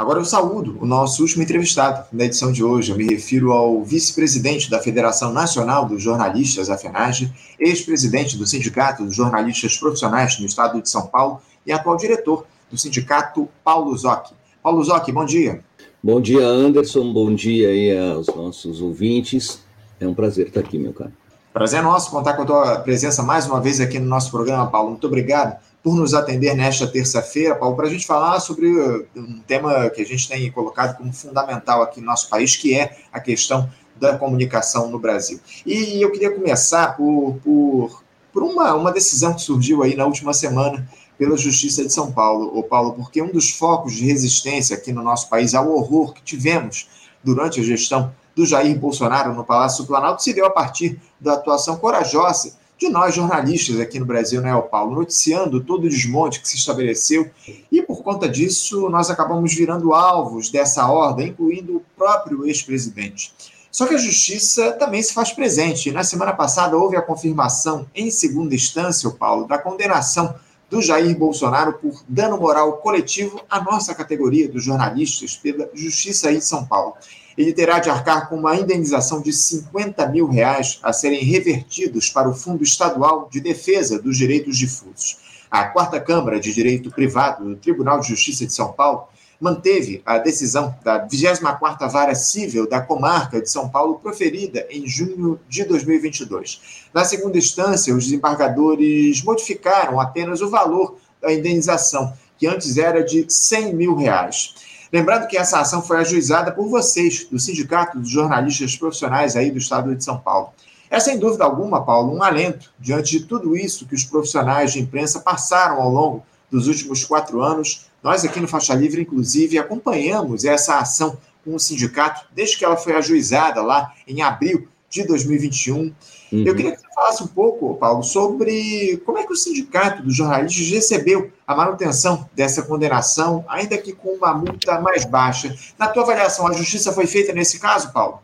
Agora eu saúdo o nosso último entrevistado da edição de hoje. Eu me refiro ao vice-presidente da Federação Nacional dos Jornalistas, a FENAGE, ex-presidente do Sindicato dos Jornalistas Profissionais no estado de São Paulo e atual diretor do sindicato Paulo Zoc. Paulo Zoc, bom dia. Bom dia, Anderson. Bom dia aí aos nossos ouvintes. É um prazer estar aqui, meu caro. Prazer nosso contar com a tua presença mais uma vez aqui no nosso programa, Paulo. Muito obrigado por nos atender nesta terça-feira, Paulo, para a gente falar sobre um tema que a gente tem colocado como fundamental aqui no nosso país, que é a questão da comunicação no Brasil. E eu queria começar por, por, por uma, uma decisão que surgiu aí na última semana pela Justiça de São Paulo, ô Paulo, porque um dos focos de resistência aqui no nosso país ao horror que tivemos durante a gestão do Jair Bolsonaro no Palácio do Planalto se deu a partir da atuação corajosa de nós jornalistas aqui no Brasil, né, Paulo, noticiando todo o desmonte que se estabeleceu, e por conta disso nós acabamos virando alvos dessa ordem, incluindo o próprio ex-presidente. Só que a justiça também se faz presente. Na semana passada houve a confirmação, em segunda instância, Paulo, da condenação do Jair Bolsonaro por dano moral coletivo à nossa categoria dos jornalistas pela Justiça aí de São Paulo ele terá de arcar com uma indenização de 50 mil reais a serem revertidos para o Fundo Estadual de Defesa dos Direitos Difusos. A Quarta Câmara de Direito Privado do Tribunal de Justiça de São Paulo manteve a decisão da 24ª Vara Civil da Comarca de São Paulo proferida em junho de 2022. Na segunda instância, os desembargadores modificaram apenas o valor da indenização, que antes era de 100 mil reais. Lembrando que essa ação foi ajuizada por vocês, do Sindicato dos Jornalistas Profissionais aí do Estado de São Paulo. É, sem dúvida alguma, Paulo, um alento diante de tudo isso que os profissionais de imprensa passaram ao longo dos últimos quatro anos. Nós aqui no Faixa Livre, inclusive, acompanhamos essa ação com o sindicato desde que ela foi ajuizada lá em abril de 2021. Uhum. Eu queria que você falasse um pouco, Paulo, sobre como é que o sindicato dos jornalistas recebeu a manutenção dessa condenação, ainda que com uma multa mais baixa. Na tua avaliação, a justiça foi feita nesse caso, Paulo?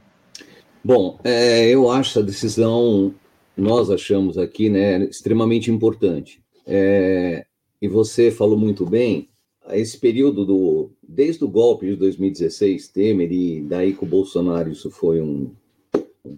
Bom, é, eu acho a decisão, nós achamos aqui, né, extremamente importante. É, e você falou muito bem, esse período do desde o golpe de 2016, Temer e daí com o Bolsonaro, isso foi um, um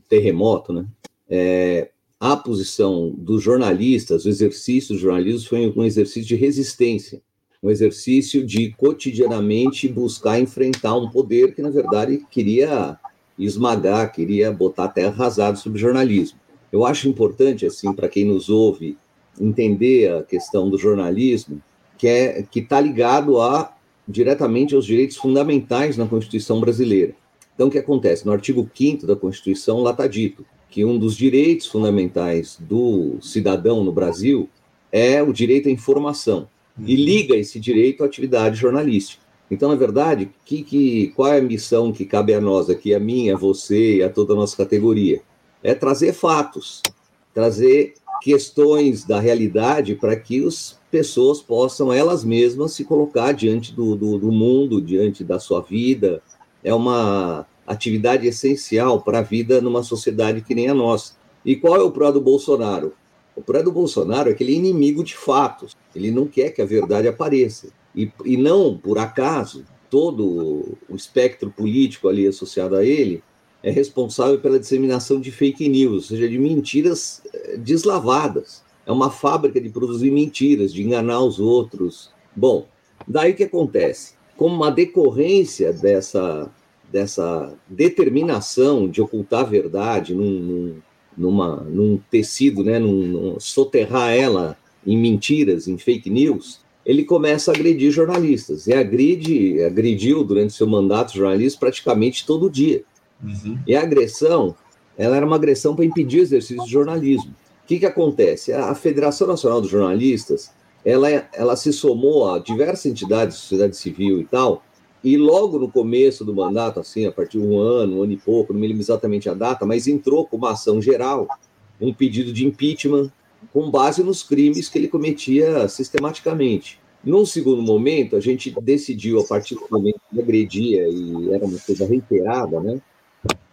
terremoto, né? É, a posição dos jornalistas, o exercício dos jornalistas foi um exercício de resistência, um exercício de cotidianamente buscar enfrentar um poder que, na verdade, queria esmagar, queria botar terra arrasada sobre o jornalismo. Eu acho importante, assim, para quem nos ouve, entender a questão do jornalismo, que é está ligado a diretamente aos direitos fundamentais na Constituição brasileira. Então, o que acontece? No artigo 5 da Constituição, lá está dito que um dos direitos fundamentais do cidadão no Brasil é o direito à informação, e uhum. liga esse direito à atividade jornalística. Então, na verdade, que, que, qual é a missão que cabe a nós aqui, a mim, a você e a toda a nossa categoria? É trazer fatos, trazer questões da realidade para que as pessoas possam elas mesmas se colocar diante do, do, do mundo, diante da sua vida, é uma atividade essencial para a vida numa sociedade que nem a nossa. E qual é o pró do Bolsonaro? O pró do Bolsonaro é aquele inimigo de fatos. Ele não quer que a verdade apareça. E, e não, por acaso, todo o espectro político ali associado a ele é responsável pela disseminação de fake news, ou seja, de mentiras eh, deslavadas. É uma fábrica de produzir mentiras, de enganar os outros. Bom, daí o que acontece? Como uma decorrência dessa, dessa determinação de ocultar a verdade num, num, numa, num tecido, né, num, num, soterrar ela em mentiras, em fake news, ele começa a agredir jornalistas. E agride, agrediu durante seu mandato jornalistas praticamente todo dia. Uhum. E a agressão, ela era uma agressão para impedir o exercício do jornalismo. O que, que acontece? A Federação Nacional dos Jornalistas ela, ela se somou a diversas entidades de sociedade civil e tal, e logo no começo do mandato, assim, a partir de um ano, um ano e pouco, não me lembro exatamente a data, mas entrou com uma ação geral, um pedido de impeachment com base nos crimes que ele cometia sistematicamente. Num segundo momento, a gente decidiu, a partir do momento que agredia e era uma coisa reiterada, né,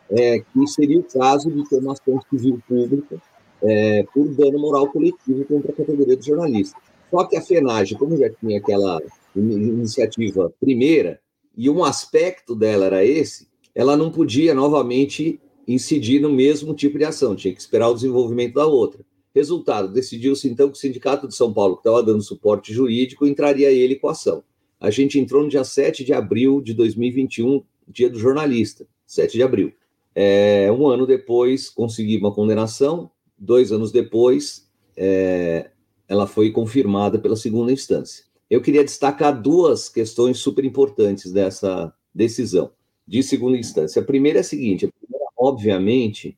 é, que seria o caso de ter uma ação civil pública é, por dano moral coletivo contra a categoria dos jornalistas. Só que a FENAGE, como já tinha aquela iniciativa primeira, e um aspecto dela era esse, ela não podia novamente incidir no mesmo tipo de ação, tinha que esperar o desenvolvimento da outra. Resultado, decidiu-se então que o Sindicato de São Paulo, que estava dando suporte jurídico, entraria ele com a ação. A gente entrou no dia 7 de abril de 2021, dia do jornalista, 7 de abril. É, um ano depois, consegui uma condenação, dois anos depois, é, ela foi confirmada pela segunda instância. Eu queria destacar duas questões super importantes dessa decisão de segunda instância. A primeira é a seguinte: a primeira, obviamente,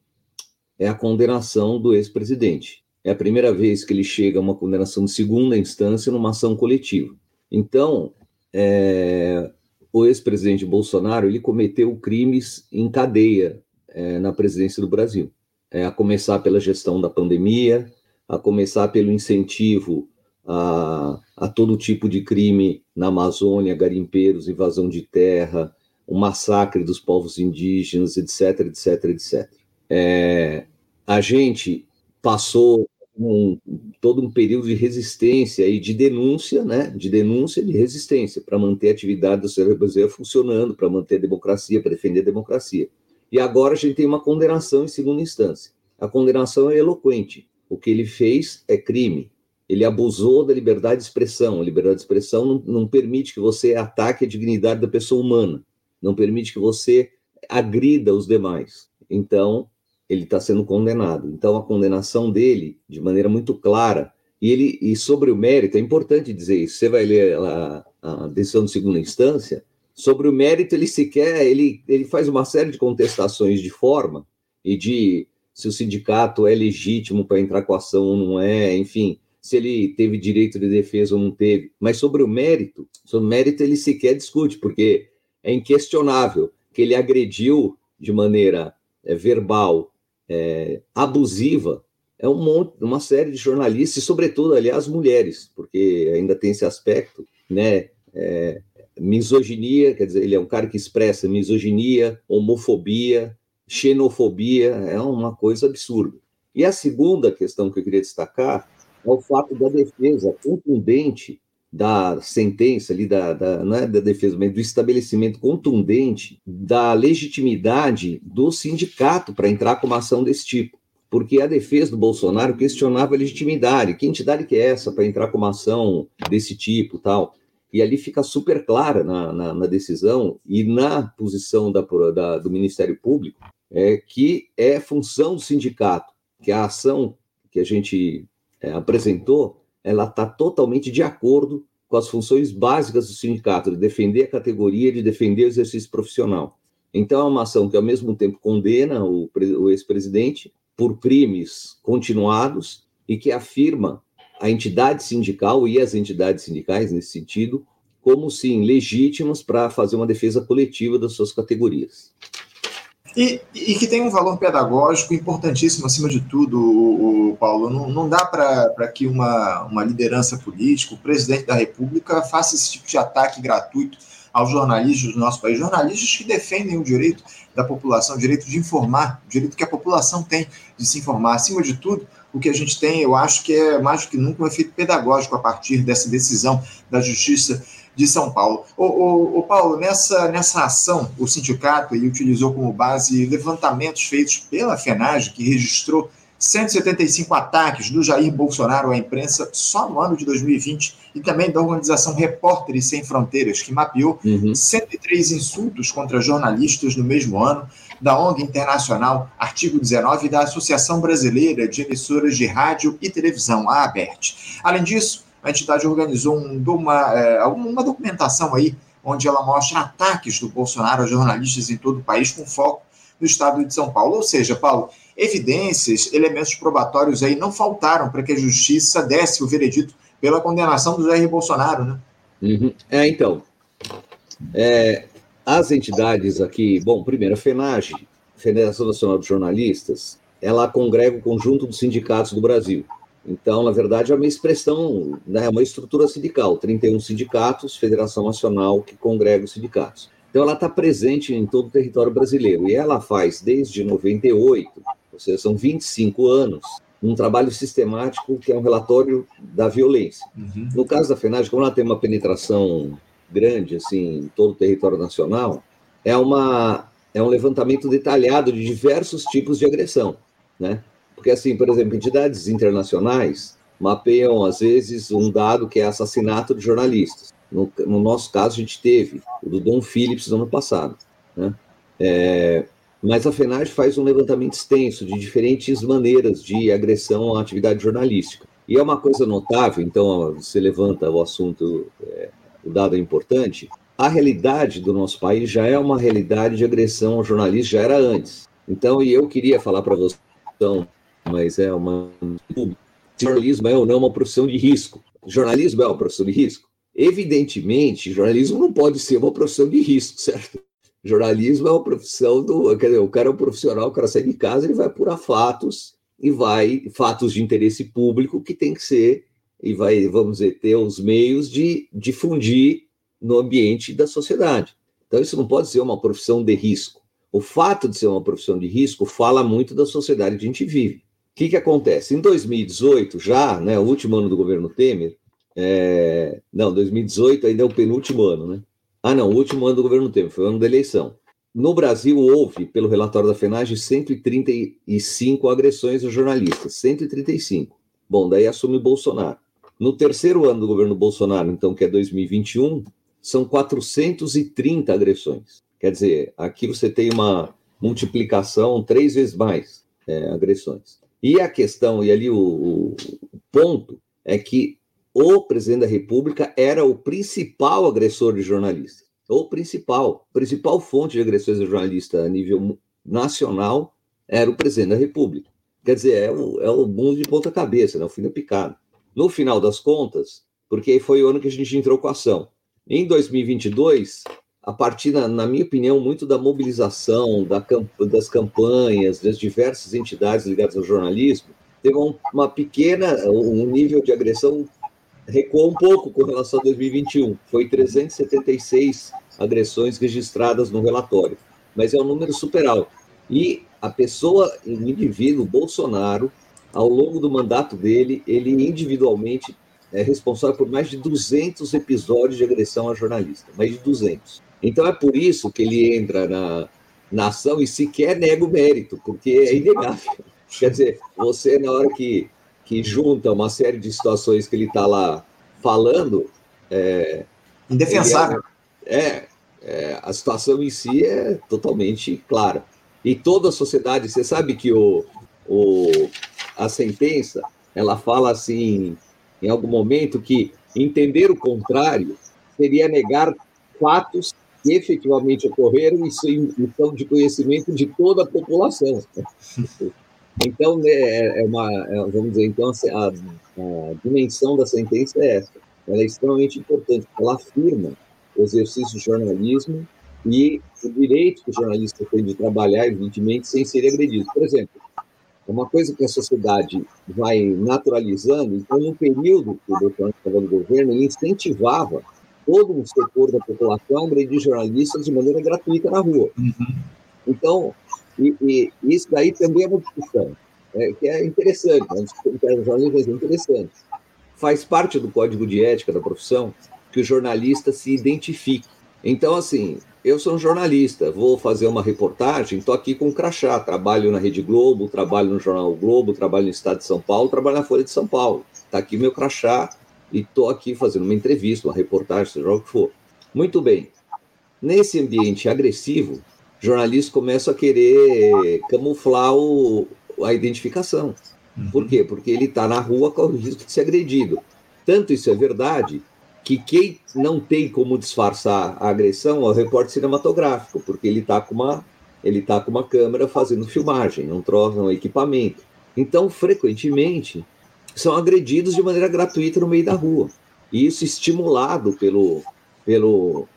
é a condenação do ex-presidente. É a primeira vez que ele chega a uma condenação de segunda instância numa ação coletiva. Então, é, o ex-presidente Bolsonaro ele cometeu crimes em cadeia é, na presidência do Brasil, é, a começar pela gestão da pandemia, a começar pelo incentivo a, a todo tipo de crime na Amazônia, garimpeiros, invasão de terra, o massacre dos povos indígenas, etc, etc, etc. É, a gente passou um, todo um período de resistência e de denúncia, né, de denúncia de resistência para manter a atividade do cérebro brasileiro funcionando, para manter a democracia, para defender a democracia. E agora a gente tem uma condenação em segunda instância. A condenação é eloquente. O que ele fez é crime. Ele abusou da liberdade de expressão. A liberdade de expressão não, não permite que você ataque a dignidade da pessoa humana, não permite que você agrida os demais. Então, ele está sendo condenado. Então, a condenação dele, de maneira muito clara, e ele e sobre o mérito, é importante dizer isso. Você vai ler a, a decisão de segunda instância. Sobre o mérito, ele sequer ele, ele faz uma série de contestações de forma e de se o sindicato é legítimo para entrar com ação ou não é, enfim, se ele teve direito de defesa ou não teve. Mas sobre o mérito, sobre o mérito ele sequer discute, porque é inquestionável que ele agrediu de maneira é, verbal é, abusiva é um monte, uma série de jornalistas, e sobretudo, aliás, mulheres, porque ainda tem esse aspecto, né? É, misoginia, quer dizer, ele é um cara que expressa misoginia, homofobia, xenofobia, é uma coisa absurda. E a segunda questão que eu queria destacar é o fato da defesa contundente da sentença ali, da, da, não é da defesa, mas do estabelecimento contundente da legitimidade do sindicato para entrar com uma ação desse tipo. Porque a defesa do Bolsonaro questionava a legitimidade. Que entidade que é essa para entrar com uma ação desse tipo tal? E ali fica super clara na, na, na decisão e na posição da, da, do Ministério Público é, que é função do sindicato, que a ação que a gente é, apresentou ela está totalmente de acordo com as funções básicas do sindicato, de defender a categoria, de defender o exercício profissional. Então, é uma ação que, ao mesmo tempo, condena o, o ex-presidente por crimes continuados e que afirma a entidade sindical e as entidades sindicais, nesse sentido, como, sim, legítimas para fazer uma defesa coletiva das suas categorias. E, e, que tem um valor pedagógico importantíssimo, acima de tudo, o, o Paulo. Não, não dá para que uma, uma liderança política, o presidente da República, faça esse tipo de ataque gratuito aos jornalistas do nosso país. Jornalistas que defendem o direito da população, o direito de informar, o direito que a população tem de se informar. Acima de tudo, o que a gente tem, eu acho que é mais do que nunca um efeito pedagógico a partir dessa decisão da Justiça de São Paulo. O, o, o, Paulo, nessa, nessa ação, o sindicato utilizou como base levantamentos feitos pela FENAGE, que registrou 175 ataques do Jair Bolsonaro à imprensa só no ano de 2020, e também da organização Repórteres Sem Fronteiras, que mapeou uhum. 103 insultos contra jornalistas no mesmo ano, da ONG Internacional Artigo 19 e da Associação Brasileira de Emissoras de Rádio e Televisão, a ABERT. Além disso, a entidade organizou um, uma, é, uma documentação aí, onde ela mostra ataques do Bolsonaro a jornalistas em todo o país, com foco no estado de São Paulo. Ou seja, Paulo, evidências, elementos probatórios aí não faltaram para que a justiça desse o veredito pela condenação do Jair Bolsonaro, né? Uhum. É, então, é, as entidades aqui, bom, primeiro, a FENAGE, Federação Nacional de Jornalistas, ela congrega o conjunto dos sindicatos do Brasil. Então, na verdade, é uma expressão, né, é uma estrutura sindical, 31 sindicatos, Federação Nacional que congrega os sindicatos. Então, ela está presente em todo o território brasileiro e ela faz, desde 98, ou seja, são 25 anos, um trabalho sistemático que é um relatório da violência. Uhum. No caso da FENAG, como ela tem uma penetração grande, assim, em todo o território nacional, é, uma, é um levantamento detalhado de diversos tipos de agressão, né? Porque, assim, por exemplo, entidades internacionais mapeiam, às vezes, um dado que é assassinato de jornalistas. No, no nosso caso, a gente teve o do Dom Phillips no ano passado, né? É, mas a FENAGE faz um levantamento extenso de diferentes maneiras de agressão à atividade jornalística. E é uma coisa notável, então você levanta o assunto, é, o dado é importante, a realidade do nosso país já é uma realidade de agressão ao jornalista, já era antes. Então, e eu queria falar para você, então, mas é uma. Jornalismo é ou não uma profissão de risco? Jornalismo é uma profissão de risco? Evidentemente, jornalismo não pode ser uma profissão de risco, certo? Jornalismo é uma profissão do. Quer dizer, o cara é um profissional, o cara sai de casa, ele vai apurar fatos e vai. fatos de interesse público que tem que ser, e vai, vamos dizer, ter os meios de difundir no ambiente da sociedade. Então, isso não pode ser uma profissão de risco. O fato de ser uma profissão de risco fala muito da sociedade que a gente vive. Que, que acontece? Em 2018, já, né, o último ano do governo Temer, é... não, 2018 ainda é o penúltimo ano, né? Ah, não, o último ano do governo Temer, foi o ano da eleição. No Brasil, houve, pelo relatório da FENAGE, 135 agressões a jornalistas. 135. Bom, daí assume Bolsonaro. No terceiro ano do governo Bolsonaro, então, que é 2021, são 430 agressões. Quer dizer, aqui você tem uma multiplicação três vezes mais é, agressões. E a questão, e ali o, o ponto, é que o presidente da República era o principal agressor de jornalistas. O principal, principal fonte de agressões de jornalista a nível nacional era o presidente da República. Quer dizer, é o, é o mundo de ponta cabeça, né? o fim da picada. No final das contas, porque foi o ano que a gente entrou com a ação. Em 2022, a partir, na, na minha opinião, muito da mobilização, da, das campanhas, das diversas entidades ligadas ao jornalismo, teve um, uma pequena, um nível de agressão recuou um pouco com relação a 2021. Foi 376 agressões registradas no relatório, mas é um número super alto. E a pessoa, o indivíduo, Bolsonaro, ao longo do mandato dele, ele individualmente é responsável por mais de 200 episódios de agressão a jornalista, mais de 200. Então é por isso que ele entra na, na ação e sequer nega o mérito, porque é inegável. Quer dizer, você, na hora que que junta uma série de situações que ele está lá falando. É, Indefensável. É, é, é, a situação em si é totalmente clara. E toda a sociedade, você sabe que o, o, a sentença, ela fala assim, em algum momento, que entender o contrário seria negar fatos efetivamente ocorreram e são de conhecimento de toda a população. Então, né, é, é uma, é, vamos dizer, então, assim, a, a, dimensão da sentença é essa. Ela é extremamente importante, ela afirma o exercício do jornalismo e o direito que o jornalista tem de trabalhar, evidentemente, sem ser agredido. Por exemplo, é uma coisa que a sociedade vai naturalizando, então, no período que o doutor estava no governo, ele incentivava todo um setor da população agredir jornalistas de maneira gratuita na rua. Uhum. Então, e, e, isso daí também é uma discussão, é, que é interessante, uma discussão que é jornalismo é interessante. Faz parte do código de ética da profissão que o jornalista se identifique. Então, assim, eu sou um jornalista, vou fazer uma reportagem, estou aqui com um crachá, trabalho na Rede Globo, trabalho no Jornal Globo, trabalho no Estado de São Paulo, trabalho na Folha de São Paulo. Está aqui meu crachá e estou aqui fazendo uma entrevista, uma reportagem, seja o que for. Muito bem. Nesse ambiente agressivo, jornalistas começam a querer camuflar o, a identificação. Uhum. Por quê? Porque ele está na rua com o risco de ser agredido. Tanto isso é verdade que quem não tem como disfarçar a agressão é o repórter cinematográfico, porque ele está com uma ele está com uma câmera fazendo filmagem, não troca um equipamento. Então, frequentemente, são agredidos de maneira gratuita no meio da rua. E isso estimulado pelo, pelo,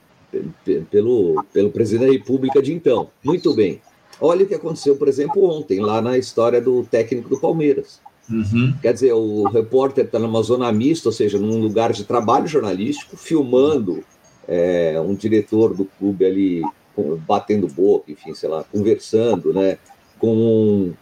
pelo, pelo presidente da República de então. Muito bem. Olha o que aconteceu, por exemplo, ontem, lá na história do técnico do Palmeiras. Uhum. Quer dizer, o repórter está numa zona mista, ou seja, num lugar de trabalho jornalístico, filmando é, um diretor do clube ali batendo boca, enfim, sei lá, conversando, né, com um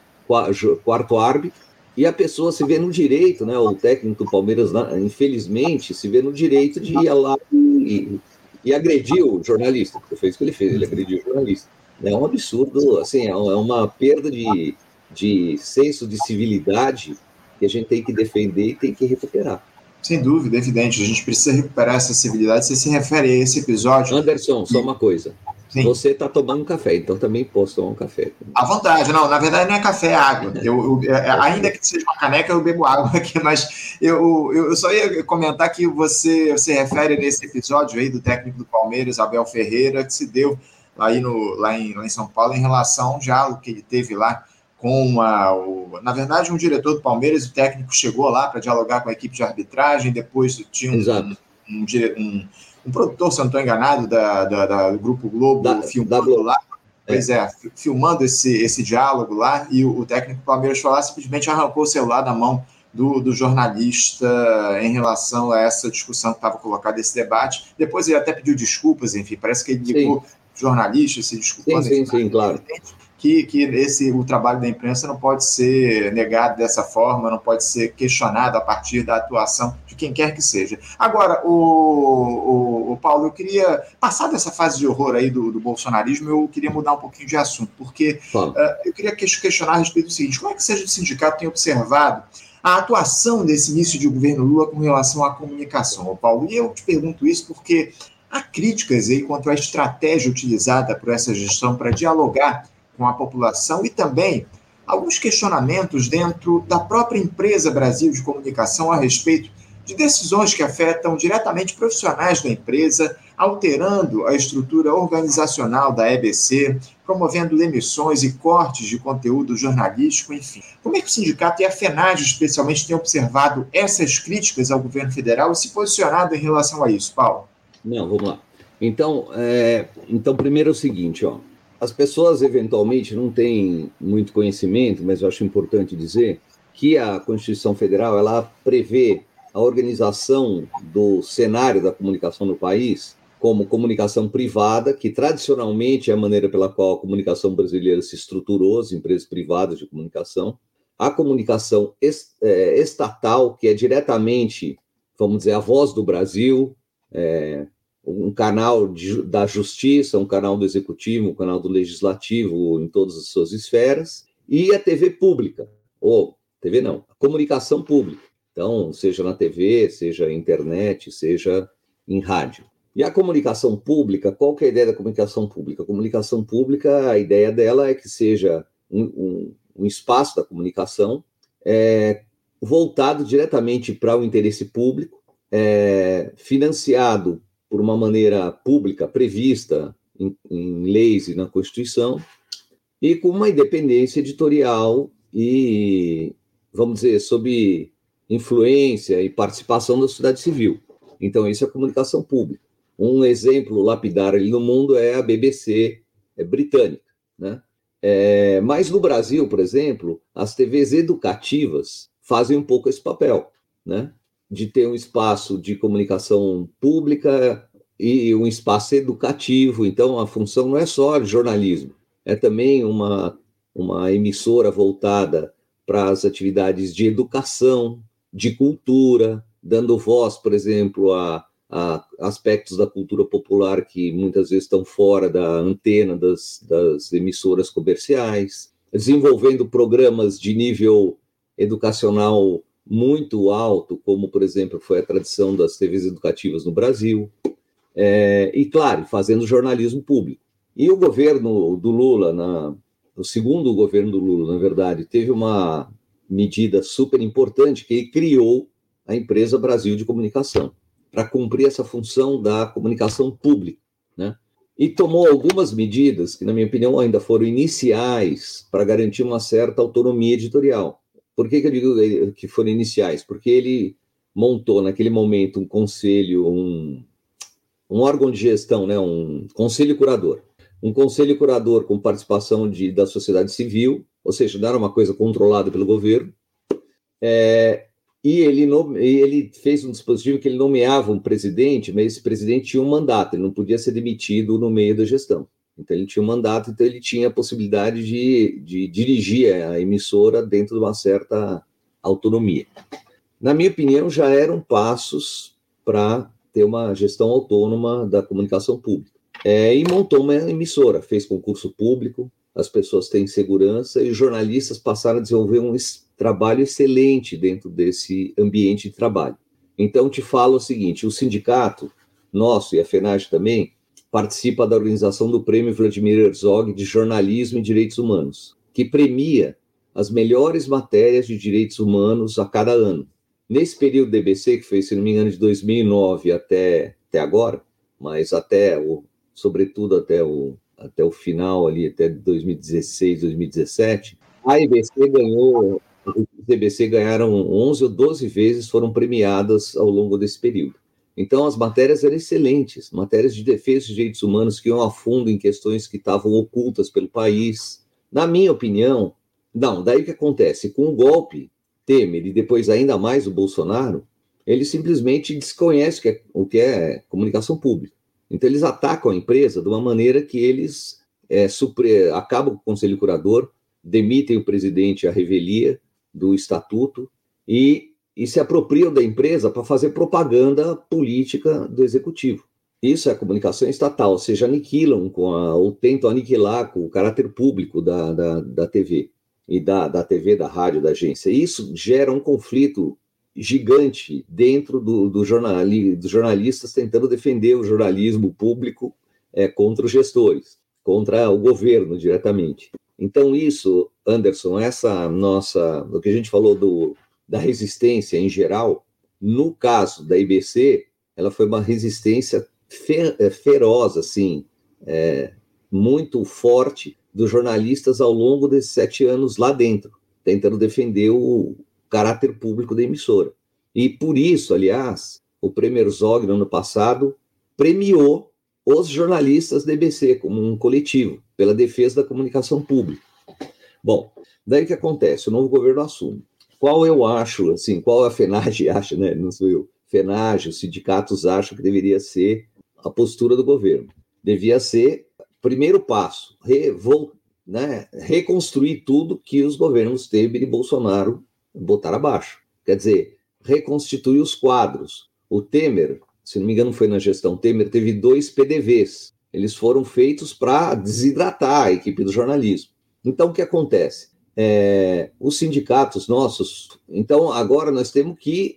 quarto árbitro, e a pessoa se vê no direito, né, o técnico do Palmeiras, infelizmente, se vê no direito de ir lá e, e agrediu o jornalista, porque foi isso que ele fez, ele agrediu o jornalista. É um absurdo, assim, é, é uma perda de, de senso de civilidade que a gente tem que defender e tem que recuperar. Sem dúvida, evidente. A gente precisa recuperar essa civilidade. Você se refere a esse episódio. Anderson, só uma coisa. Sim. Você está tomando um café, então também posso tomar um café. À vontade, não, na verdade não é café, é água. Eu, eu, é, ainda que seja uma caneca, eu bebo água aqui, mas eu, eu só ia comentar que você se refere nesse episódio aí do técnico do Palmeiras, Abel Ferreira, que se deu aí no, lá, em, lá em São Paulo em relação ao diálogo que ele teve lá com a, o, na verdade, um diretor do Palmeiras, o técnico chegou lá para dialogar com a equipe de arbitragem, depois tinha um, um, um, um, produtor, se eu não estou enganado, da, da, da, do Grupo Globo, da, filmando da... lá, pois é, filmando esse, esse diálogo lá, e o, o técnico Palmeiras foi lá, simplesmente arrancou o celular da mão do, do, jornalista em relação a essa discussão que estava colocada, esse debate. Depois ele até pediu desculpas, enfim, parece que ele ligou jornalista se desculpando. Sim, sim, sim, claro que, que esse, o trabalho da imprensa não pode ser negado dessa forma, não pode ser questionado a partir da atuação de quem quer que seja. Agora, o, o, o Paulo, eu queria, passar dessa fase de horror aí do, do bolsonarismo, eu queria mudar um pouquinho de assunto, porque uh, eu queria questionar a respeito do seguinte: como é que seja o sindicato tem observado a atuação desse início de governo Lula com relação à comunicação, Paulo? E eu te pergunto isso porque há críticas aí quanto à estratégia utilizada por essa gestão para dialogar com a população e também alguns questionamentos dentro da própria empresa Brasil de Comunicação a respeito de decisões que afetam diretamente profissionais da empresa, alterando a estrutura organizacional da EBC, promovendo demissões e cortes de conteúdo jornalístico, enfim. Como é que o sindicato e a FENAGE, especialmente, têm observado essas críticas ao governo federal e se posicionado em relação a isso, Paulo? Não, vamos lá. Então, é, então primeiro é o seguinte, ó, as pessoas eventualmente não têm muito conhecimento, mas eu acho importante dizer que a Constituição Federal ela prevê a organização do cenário da comunicação no país como comunicação privada, que tradicionalmente é a maneira pela qual a comunicação brasileira se estruturou, as empresas privadas de comunicação, a comunicação é, estatal, que é diretamente, vamos dizer, a voz do Brasil, é, um canal de, da justiça, um canal do executivo, um canal do legislativo em todas as suas esferas, e a TV pública, ou TV não, a comunicação pública. Então, seja na TV, seja internet, seja em rádio. E a comunicação pública, qual que é a ideia da comunicação pública? A comunicação pública, a ideia dela é que seja um, um, um espaço da comunicação é, voltado diretamente para o interesse público, é, financiado por uma maneira pública prevista em, em leis e na Constituição, e com uma independência editorial e, vamos dizer, sob influência e participação da sociedade civil. Então, isso é comunicação pública. Um exemplo lapidar ali no mundo é a BBC é britânica, né? É, mas no Brasil, por exemplo, as TVs educativas fazem um pouco esse papel, né? de ter um espaço de comunicação pública e um espaço educativo. Então, a função não é só jornalismo, é também uma, uma emissora voltada para as atividades de educação, de cultura, dando voz, por exemplo, a, a aspectos da cultura popular que muitas vezes estão fora da antena das, das emissoras comerciais, desenvolvendo programas de nível educacional muito alto, como, por exemplo, foi a tradição das TVs educativas no Brasil, é, e, claro, fazendo jornalismo público. E o governo do Lula, na, o segundo governo do Lula, na verdade, teve uma medida super importante que ele criou a empresa Brasil de Comunicação para cumprir essa função da comunicação pública, né? E tomou algumas medidas que, na minha opinião, ainda foram iniciais para garantir uma certa autonomia editorial. Por que, que eu digo que foram iniciais? Porque ele montou naquele momento um conselho, um, um órgão de gestão, né, um conselho curador. Um conselho curador com participação de, da sociedade civil, ou seja, não era uma coisa controlada pelo governo. É, e ele, ele fez um dispositivo que ele nomeava um presidente, mas esse presidente tinha um mandato, ele não podia ser demitido no meio da gestão. Então, ele tinha um mandato, então ele tinha a possibilidade de, de dirigir a emissora dentro de uma certa autonomia. Na minha opinião, já eram passos para ter uma gestão autônoma da comunicação pública. É, e montou uma emissora, fez concurso público, as pessoas têm segurança e os jornalistas passaram a desenvolver um trabalho excelente dentro desse ambiente de trabalho. Então, te falo o seguinte: o sindicato nosso e a FENAGE também participa da organização do Prêmio Vladimir Herzog de Jornalismo e Direitos Humanos, que premia as melhores matérias de direitos humanos a cada ano. Nesse período DBC, que foi, se não me engano, de 2009 até, até agora, mas até o, sobretudo até o, até o final ali, até 2016, 2017, a IBC ganhou, os DBC ganharam 11 ou 12 vezes, foram premiadas ao longo desse período. Então, as matérias eram excelentes, matérias de defesa de direitos humanos que iam a fundo em questões que estavam ocultas pelo país. Na minha opinião, não, daí o que acontece? Com o golpe, Temer e depois ainda mais o Bolsonaro, eles simplesmente desconhecem o que é, o que é comunicação pública. Então, eles atacam a empresa de uma maneira que eles é, supre, acabam com o conselho curador, demitem o presidente à revelia do estatuto e, e se apropriam da empresa para fazer propaganda política do executivo. Isso é comunicação estatal, ou seja, aniquilam a, ou tentam aniquilar com o caráter público da, da, da TV e da, da TV, da rádio, da agência. Isso gera um conflito gigante dentro do, do jornali, dos jornalistas tentando defender o jornalismo público é, contra os gestores, contra o governo diretamente. Então, isso, Anderson, essa nossa, o que a gente falou do, da resistência em geral, no caso da IBC, ela foi uma resistência é, feroz, assim, é, muito forte dos jornalistas ao longo desses sete anos lá dentro, tentando defender o caráter público da emissora. E por isso, aliás, o Prêmio Herzog, no ano passado, premiou os jornalistas da EBC como um coletivo, pela defesa da comunicação pública. Bom, daí que acontece? O novo governo assume. Qual eu acho, assim, qual a FENAGE acha, né? Não sou eu. FENAGE, os sindicatos acham que deveria ser a postura do governo. Devia ser primeiro passo, revol, né, reconstruir tudo que os governos Temer e Bolsonaro botaram abaixo. Quer dizer, reconstituir os quadros. O Temer, se não me engano, foi na gestão Temer, teve dois PDVs. Eles foram feitos para desidratar a equipe do jornalismo. Então, o que acontece? É, os sindicatos nossos, então agora nós temos que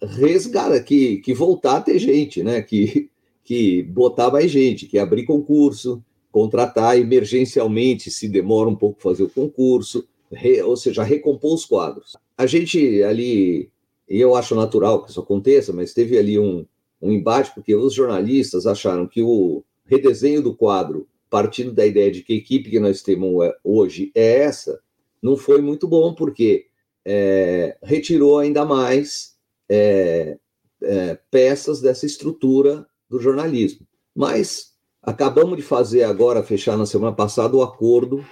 resgatar, que, que voltar a ter gente, né? Que, que botar mais gente, que abrir concurso, contratar emergencialmente, se demora um pouco fazer o concurso, re, ou seja, recompor os quadros. A gente ali, e eu acho natural que isso aconteça, mas teve ali um, um embate, porque os jornalistas acharam que o redesenho do quadro, partindo da ideia de que a equipe que nós temos é, hoje é essa, não foi muito bom, porque é, retirou ainda mais é, é, peças dessa estrutura do jornalismo. Mas Acabamos de fazer agora, fechar na semana passada, o acordo,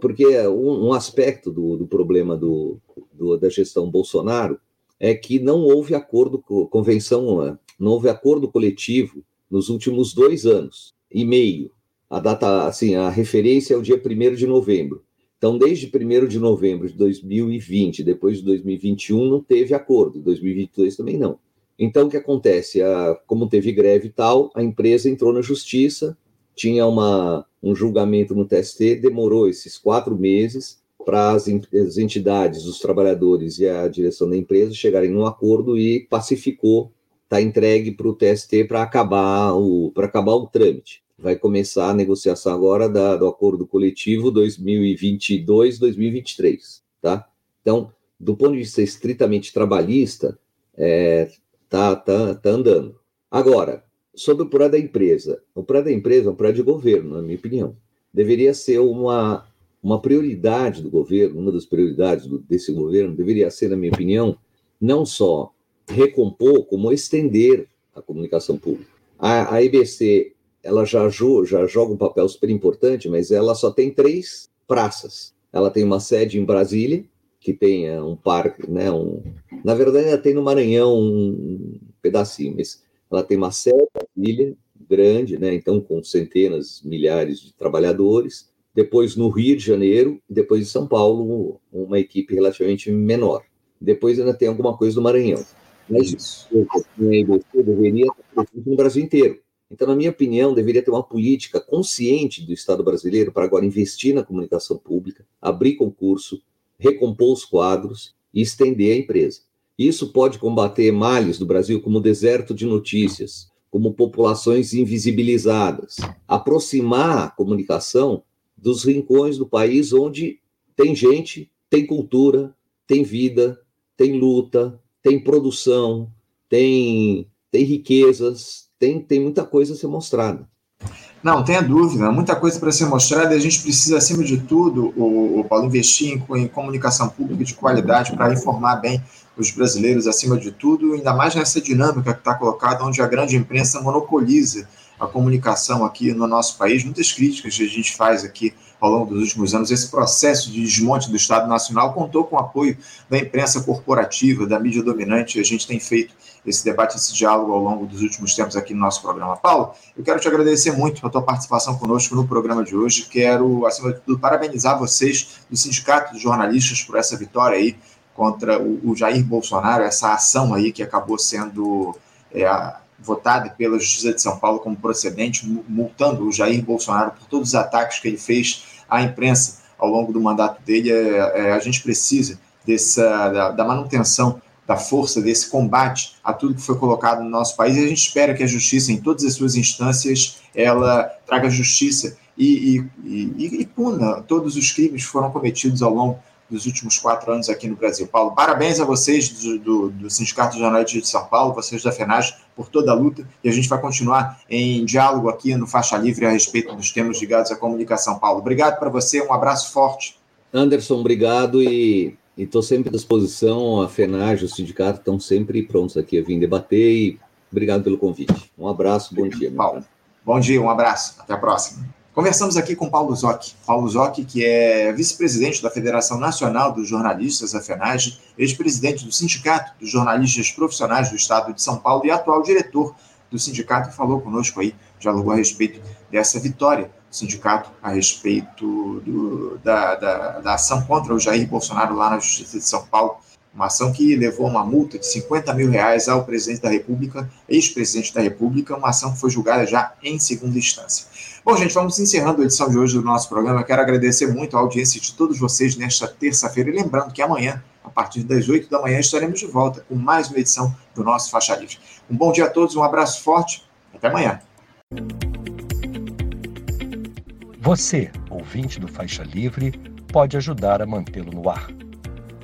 porque um, um aspecto do, do problema do, do, da gestão Bolsonaro é que não houve acordo, convenção, não houve acordo coletivo nos últimos dois anos e meio. A data, assim, a referência é o dia 1 de novembro. Então, desde 1 de novembro de 2020, depois de 2021, não teve acordo, 2022 também não. Então, o que acontece? A, como teve greve e tal, a empresa entrou na justiça, tinha uma, um julgamento no TST, demorou esses quatro meses para as, as entidades, os trabalhadores e a direção da empresa chegarem num acordo e pacificou, está entregue para o TST para acabar o para acabar o trâmite. Vai começar a negociação agora da, do acordo coletivo 2022-2023, tá? Então, do ponto de vista estritamente trabalhista, é, Tá, tá, tá andando. Agora, sobre o prédio da empresa. O prédio da empresa é um prédio de governo, na minha opinião. Deveria ser uma, uma prioridade do governo, uma das prioridades do, desse governo, deveria ser, na minha opinião, não só recompor, como estender a comunicação pública. A, a IBC ela já, já joga um papel super importante, mas ela só tem três praças. Ela tem uma sede em Brasília, que tenha um parque, né? Um, na verdade, ela tem no Maranhão um pedacinho, mas ela tem uma certa ilha grande, né? Então, com centenas, milhares de trabalhadores. Depois no Rio de Janeiro, depois em São Paulo, uma equipe relativamente menor. Depois ainda tem alguma coisa no Maranhão. Mas você deveria estar no Brasil inteiro. Então, na minha opinião, deveria ter uma política consciente do Estado brasileiro para agora investir na comunicação pública, abrir concurso, recompor os quadros e estender a empresa. Isso pode combater males do Brasil como deserto de notícias, como populações invisibilizadas, aproximar a comunicação dos rincões do país onde tem gente, tem cultura, tem vida, tem luta, tem produção, tem, tem riquezas, tem, tem muita coisa a ser mostrada. Não, tenha dúvida, muita coisa para ser mostrada e a gente precisa, acima de tudo, o, o Paulo, investir em, em comunicação pública de qualidade para informar bem os brasileiros, acima de tudo, ainda mais nessa dinâmica que está colocada, onde a grande imprensa monopoliza a comunicação aqui no nosso país. Muitas críticas que a gente faz aqui ao longo dos últimos anos. Esse processo de desmonte do Estado Nacional contou com o apoio da imprensa corporativa, da mídia dominante. A gente tem feito esse debate, esse diálogo ao longo dos últimos tempos aqui no nosso programa. Paulo, eu quero te agradecer muito pela tua participação conosco no programa de hoje. Quero, acima de tudo, parabenizar vocês do Sindicato de Jornalistas por essa vitória aí contra o, Jair Bolsonaro, essa ação aí que acabou sendo é, votada pela Justiça de São Paulo como procedente, multando o Jair Bolsonaro por todos os ataques que ele fez à imprensa ao longo do mandato dele. É, é, a gente precisa dessa, da, da manutenção da força desse combate a tudo que foi colocado no nosso país e a gente espera que a justiça, em todas as suas instâncias, ela traga justiça e, e, e, e puna todos os crimes que foram cometidos ao longo dos últimos quatro anos aqui no Brasil. Paulo, parabéns a vocês do, do, do Sindicato de Jornalistas de São Paulo, vocês da FENAGE, por toda a luta, e a gente vai continuar em diálogo aqui no Faixa Livre a respeito dos temas ligados à comunicação. Paulo, obrigado para você, um abraço forte. Anderson, obrigado e estou sempre à disposição, a FENAGE, o sindicato estão sempre prontos aqui a vir debater e obrigado pelo convite. Um abraço, bom dia. Paulo. Bom dia, um abraço, até a próxima. Conversamos aqui com Paulo Zocchi. Paulo Zocchi, que é vice-presidente da Federação Nacional dos Jornalistas, a FENAGE, ex-presidente do Sindicato dos Jornalistas Profissionais do Estado de São Paulo e atual diretor do sindicato, falou conosco aí, dialogou a respeito dessa vitória do sindicato, a respeito do, da, da, da ação contra o Jair Bolsonaro lá na Justiça de São Paulo uma ação que levou uma multa de 50 mil reais ao presidente da República, ex-presidente da República, uma ação que foi julgada já em segunda instância. Bom, gente, vamos encerrando a edição de hoje do nosso programa. quero agradecer muito a audiência de todos vocês nesta terça-feira e lembrando que amanhã, a partir das 8 da manhã, estaremos de volta com mais uma edição do nosso Faixa Livre. Um bom dia a todos, um abraço forte, até amanhã. Você, ouvinte do Faixa Livre, pode ajudar a mantê-lo no ar